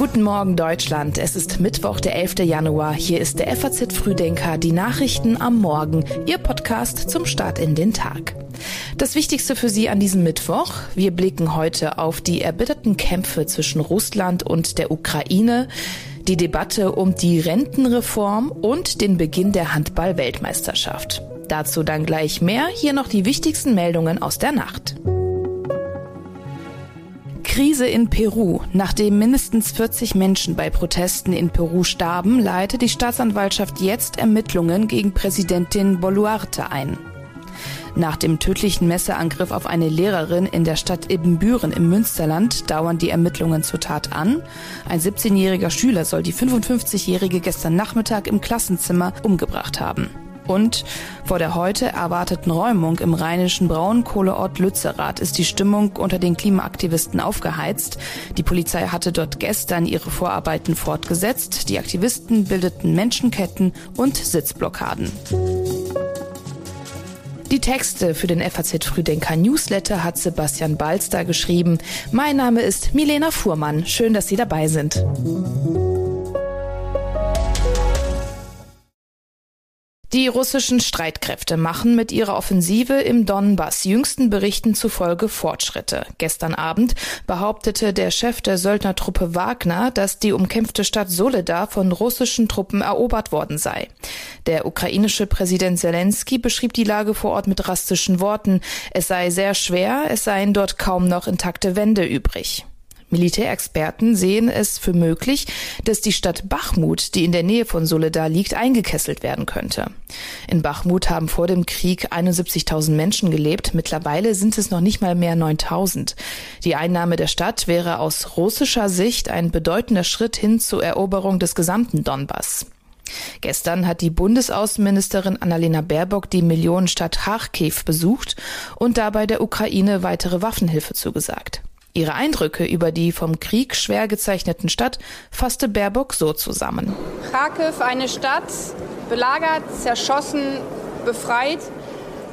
Guten Morgen Deutschland. Es ist Mittwoch, der 11. Januar. Hier ist der FAZ Frühdenker, die Nachrichten am Morgen, Ihr Podcast zum Start in den Tag. Das Wichtigste für Sie an diesem Mittwoch. Wir blicken heute auf die erbitterten Kämpfe zwischen Russland und der Ukraine, die Debatte um die Rentenreform und den Beginn der Handball-Weltmeisterschaft. Dazu dann gleich mehr. Hier noch die wichtigsten Meldungen aus der Nacht. Krise in Peru. Nachdem mindestens 40 Menschen bei Protesten in Peru starben, leitet die Staatsanwaltschaft jetzt Ermittlungen gegen Präsidentin Boluarte ein. Nach dem tödlichen Messerangriff auf eine Lehrerin in der Stadt Ibbenbüren im Münsterland dauern die Ermittlungen zur Tat an. Ein 17-jähriger Schüler soll die 55-jährige gestern Nachmittag im Klassenzimmer umgebracht haben. Und vor der heute erwarteten Räumung im rheinischen Braunkohleort Lützerath ist die Stimmung unter den Klimaaktivisten aufgeheizt. Die Polizei hatte dort gestern ihre Vorarbeiten fortgesetzt. Die Aktivisten bildeten Menschenketten und Sitzblockaden. Die Texte für den FAZ Frühdenker Newsletter hat Sebastian Balster geschrieben. Mein Name ist Milena Fuhrmann. Schön, dass Sie dabei sind. Die russischen Streitkräfte machen mit ihrer Offensive im Donbass jüngsten Berichten zufolge Fortschritte. Gestern Abend behauptete der Chef der Söldnertruppe Wagner, dass die umkämpfte Stadt Soledar von russischen Truppen erobert worden sei. Der ukrainische Präsident Zelensky beschrieb die Lage vor Ort mit drastischen Worten. Es sei sehr schwer, es seien dort kaum noch intakte Wände übrig. Militärexperten sehen es für möglich, dass die Stadt Bachmut, die in der Nähe von Soledar liegt, eingekesselt werden könnte. In Bachmut haben vor dem Krieg 71.000 Menschen gelebt. Mittlerweile sind es noch nicht mal mehr 9.000. Die Einnahme der Stadt wäre aus russischer Sicht ein bedeutender Schritt hin zur Eroberung des gesamten Donbass. Gestern hat die Bundesaußenministerin Annalena Baerbock die Millionenstadt Kharkiv besucht und dabei der Ukraine weitere Waffenhilfe zugesagt. Ihre Eindrücke über die vom Krieg schwer gezeichneten Stadt fasste Baerbock so zusammen. Kharkiv, eine Stadt, belagert, zerschossen, befreit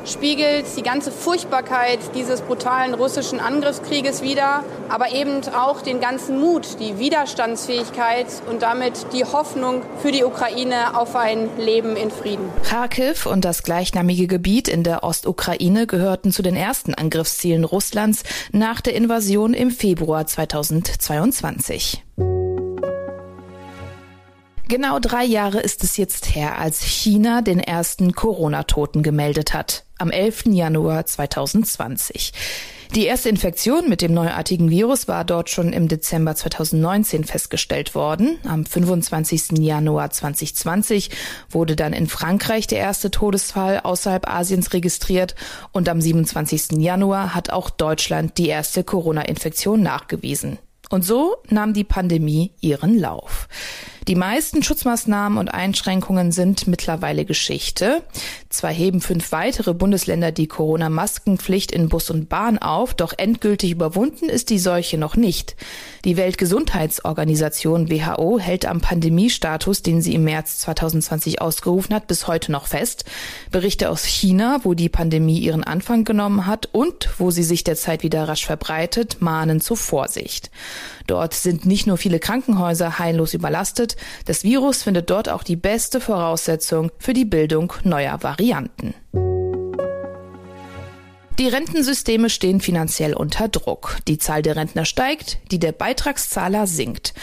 spiegelt die ganze Furchtbarkeit dieses brutalen russischen Angriffskrieges wider, aber eben auch den ganzen Mut, die Widerstandsfähigkeit und damit die Hoffnung für die Ukraine auf ein Leben in Frieden. Kharkiv und das gleichnamige Gebiet in der Ostukraine gehörten zu den ersten Angriffszielen Russlands nach der Invasion im Februar 2022. Genau drei Jahre ist es jetzt her, als China den ersten Corona-Toten gemeldet hat. Am 11. Januar 2020. Die erste Infektion mit dem neuartigen Virus war dort schon im Dezember 2019 festgestellt worden. Am 25. Januar 2020 wurde dann in Frankreich der erste Todesfall außerhalb Asiens registriert und am 27. Januar hat auch Deutschland die erste Corona-Infektion nachgewiesen. Und so nahm die Pandemie ihren Lauf. Die meisten Schutzmaßnahmen und Einschränkungen sind mittlerweile Geschichte. Zwar heben fünf weitere Bundesländer die Corona-Maskenpflicht in Bus und Bahn auf, doch endgültig überwunden ist die Seuche noch nicht. Die Weltgesundheitsorganisation WHO hält am Pandemiestatus, den sie im März 2020 ausgerufen hat, bis heute noch fest. Berichte aus China, wo die Pandemie ihren Anfang genommen hat und wo sie sich derzeit wieder rasch verbreitet, mahnen zur Vorsicht. Dort sind nicht nur viele Krankenhäuser heillos überlastet, das Virus findet dort auch die beste Voraussetzung für die Bildung neuer Varianten. Die Rentensysteme stehen finanziell unter Druck. Die Zahl der Rentner steigt, die der Beitragszahler sinkt.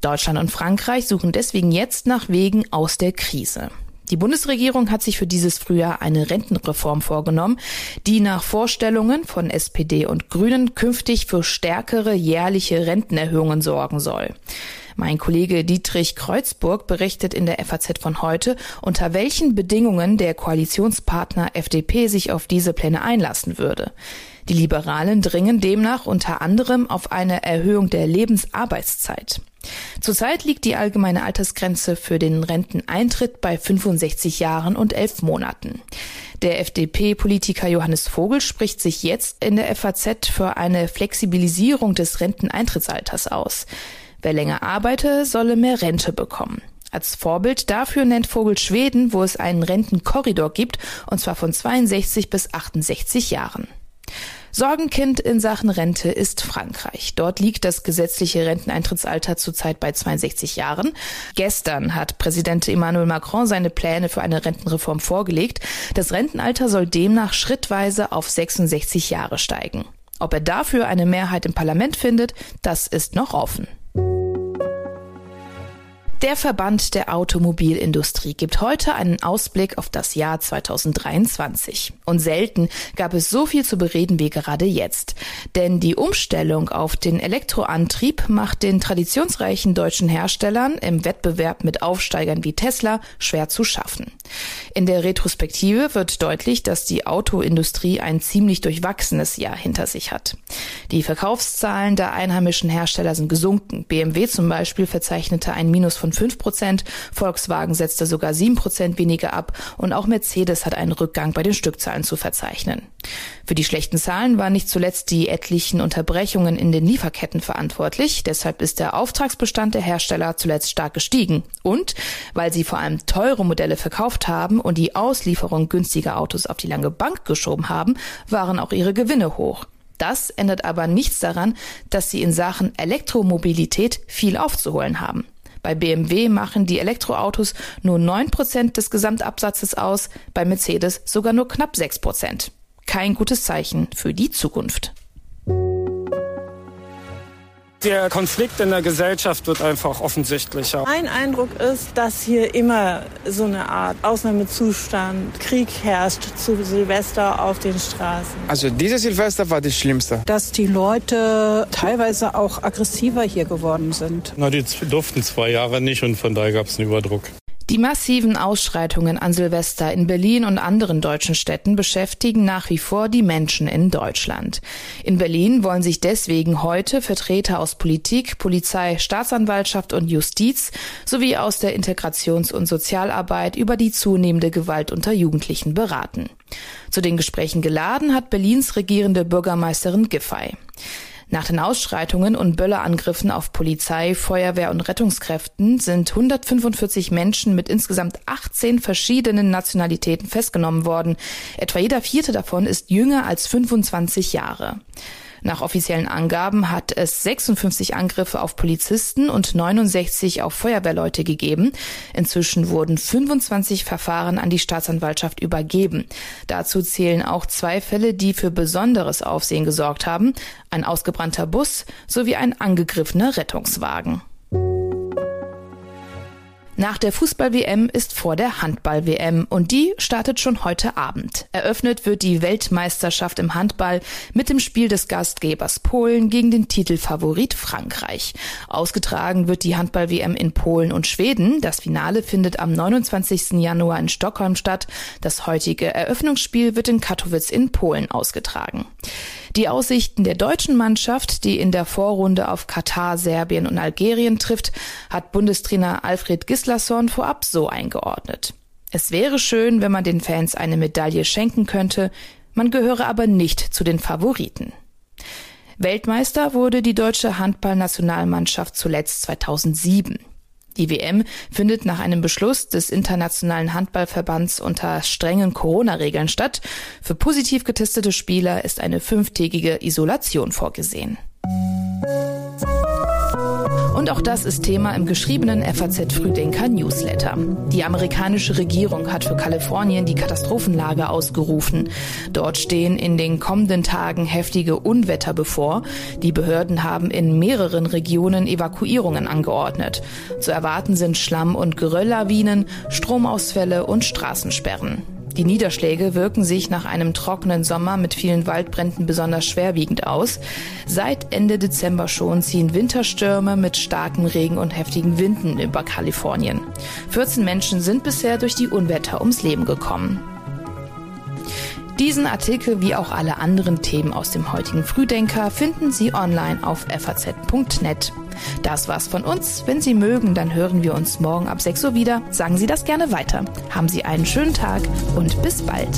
Deutschland und Frankreich suchen deswegen jetzt nach Wegen aus der Krise. Die Bundesregierung hat sich für dieses Frühjahr eine Rentenreform vorgenommen, die nach Vorstellungen von SPD und Grünen künftig für stärkere jährliche Rentenerhöhungen sorgen soll. Mein Kollege Dietrich Kreuzburg berichtet in der FAZ von heute, unter welchen Bedingungen der Koalitionspartner FDP sich auf diese Pläne einlassen würde. Die Liberalen dringen demnach unter anderem auf eine Erhöhung der Lebensarbeitszeit. Zurzeit liegt die allgemeine Altersgrenze für den Renteneintritt bei 65 Jahren und 11 Monaten. Der FDP-Politiker Johannes Vogel spricht sich jetzt in der FAZ für eine Flexibilisierung des Renteneintrittsalters aus. Wer länger arbeite, solle mehr Rente bekommen. Als Vorbild dafür nennt Vogel Schweden, wo es einen Rentenkorridor gibt, und zwar von 62 bis 68 Jahren. Sorgenkind in Sachen Rente ist Frankreich. Dort liegt das gesetzliche Renteneintrittsalter zurzeit bei 62 Jahren. Gestern hat Präsident Emmanuel Macron seine Pläne für eine Rentenreform vorgelegt. Das Rentenalter soll demnach schrittweise auf 66 Jahre steigen. Ob er dafür eine Mehrheit im Parlament findet, das ist noch offen. Der Verband der Automobilindustrie gibt heute einen Ausblick auf das Jahr 2023. Und selten gab es so viel zu bereden wie gerade jetzt. Denn die Umstellung auf den Elektroantrieb macht den traditionsreichen deutschen Herstellern im Wettbewerb mit Aufsteigern wie Tesla schwer zu schaffen. In der Retrospektive wird deutlich, dass die Autoindustrie ein ziemlich durchwachsenes Jahr hinter sich hat. Die Verkaufszahlen der einheimischen Hersteller sind gesunken. BMW zum Beispiel verzeichnete ein Minus von 5 Prozent, Volkswagen setzte sogar 7 Prozent weniger ab und auch Mercedes hat einen Rückgang bei den Stückzahlen zu verzeichnen. Für die schlechten Zahlen waren nicht zuletzt die etlichen Unterbrechungen in den Lieferketten verantwortlich. Deshalb ist der Auftragsbestand der Hersteller zuletzt stark gestiegen. Und weil sie vor allem teure Modelle verkauft haben und die Auslieferung günstiger Autos auf die lange Bank geschoben haben, waren auch ihre Gewinne hoch. Das ändert aber nichts daran, dass sie in Sachen Elektromobilität viel aufzuholen haben. Bei BMW machen die Elektroautos nur 9% des Gesamtabsatzes aus, bei Mercedes sogar nur knapp 6%. Kein gutes Zeichen für die Zukunft. Der Konflikt in der Gesellschaft wird einfach offensichtlicher. Mein Eindruck ist, dass hier immer so eine Art Ausnahmezustand, Krieg herrscht zu Silvester auf den Straßen. Also dieses Silvester war das Schlimmste. Dass die Leute teilweise auch aggressiver hier geworden sind. Na, die durften zwei Jahre nicht und von daher gab es einen Überdruck. Die massiven Ausschreitungen an Silvester in Berlin und anderen deutschen Städten beschäftigen nach wie vor die Menschen in Deutschland. In Berlin wollen sich deswegen heute Vertreter aus Politik, Polizei, Staatsanwaltschaft und Justiz sowie aus der Integrations- und Sozialarbeit über die zunehmende Gewalt unter Jugendlichen beraten. Zu den Gesprächen geladen hat Berlins regierende Bürgermeisterin Giffey. Nach den Ausschreitungen und Böllerangriffen auf Polizei, Feuerwehr und Rettungskräften sind 145 Menschen mit insgesamt 18 verschiedenen Nationalitäten festgenommen worden. Etwa jeder vierte davon ist jünger als 25 Jahre. Nach offiziellen Angaben hat es 56 Angriffe auf Polizisten und 69 auf Feuerwehrleute gegeben. Inzwischen wurden 25 Verfahren an die Staatsanwaltschaft übergeben. Dazu zählen auch zwei Fälle, die für besonderes Aufsehen gesorgt haben. Ein ausgebrannter Bus sowie ein angegriffener Rettungswagen. Nach der Fußball-WM ist vor der Handball-WM und die startet schon heute Abend. Eröffnet wird die Weltmeisterschaft im Handball mit dem Spiel des Gastgebers Polen gegen den Titelfavorit Frankreich. Ausgetragen wird die Handball-WM in Polen und Schweden. Das Finale findet am 29. Januar in Stockholm statt. Das heutige Eröffnungsspiel wird in Katowice in Polen ausgetragen. Die Aussichten der deutschen Mannschaft, die in der Vorrunde auf Katar, Serbien und Algerien trifft, hat Bundestrainer Alfred Gislason vorab so eingeordnet. Es wäre schön, wenn man den Fans eine Medaille schenken könnte, man gehöre aber nicht zu den Favoriten. Weltmeister wurde die deutsche Handballnationalmannschaft zuletzt 2007. Die WM findet nach einem Beschluss des Internationalen Handballverbands unter strengen Corona-Regeln statt. Für positiv getestete Spieler ist eine fünftägige Isolation vorgesehen. Und auch das ist Thema im geschriebenen FAZ Frühdenker Newsletter. Die amerikanische Regierung hat für Kalifornien die Katastrophenlage ausgerufen. Dort stehen in den kommenden Tagen heftige Unwetter bevor. Die Behörden haben in mehreren Regionen Evakuierungen angeordnet. Zu erwarten sind Schlamm- und Gerölllawinen, Stromausfälle und Straßensperren. Die Niederschläge wirken sich nach einem trockenen Sommer mit vielen Waldbränden besonders schwerwiegend aus. Seit Ende Dezember schon ziehen Winterstürme mit starkem Regen und heftigen Winden über Kalifornien. 14 Menschen sind bisher durch die Unwetter ums Leben gekommen. Diesen Artikel wie auch alle anderen Themen aus dem heutigen Frühdenker finden Sie online auf faz.net. Das war's von uns. Wenn Sie mögen, dann hören wir uns morgen ab 6 Uhr wieder. Sagen Sie das gerne weiter. Haben Sie einen schönen Tag und bis bald.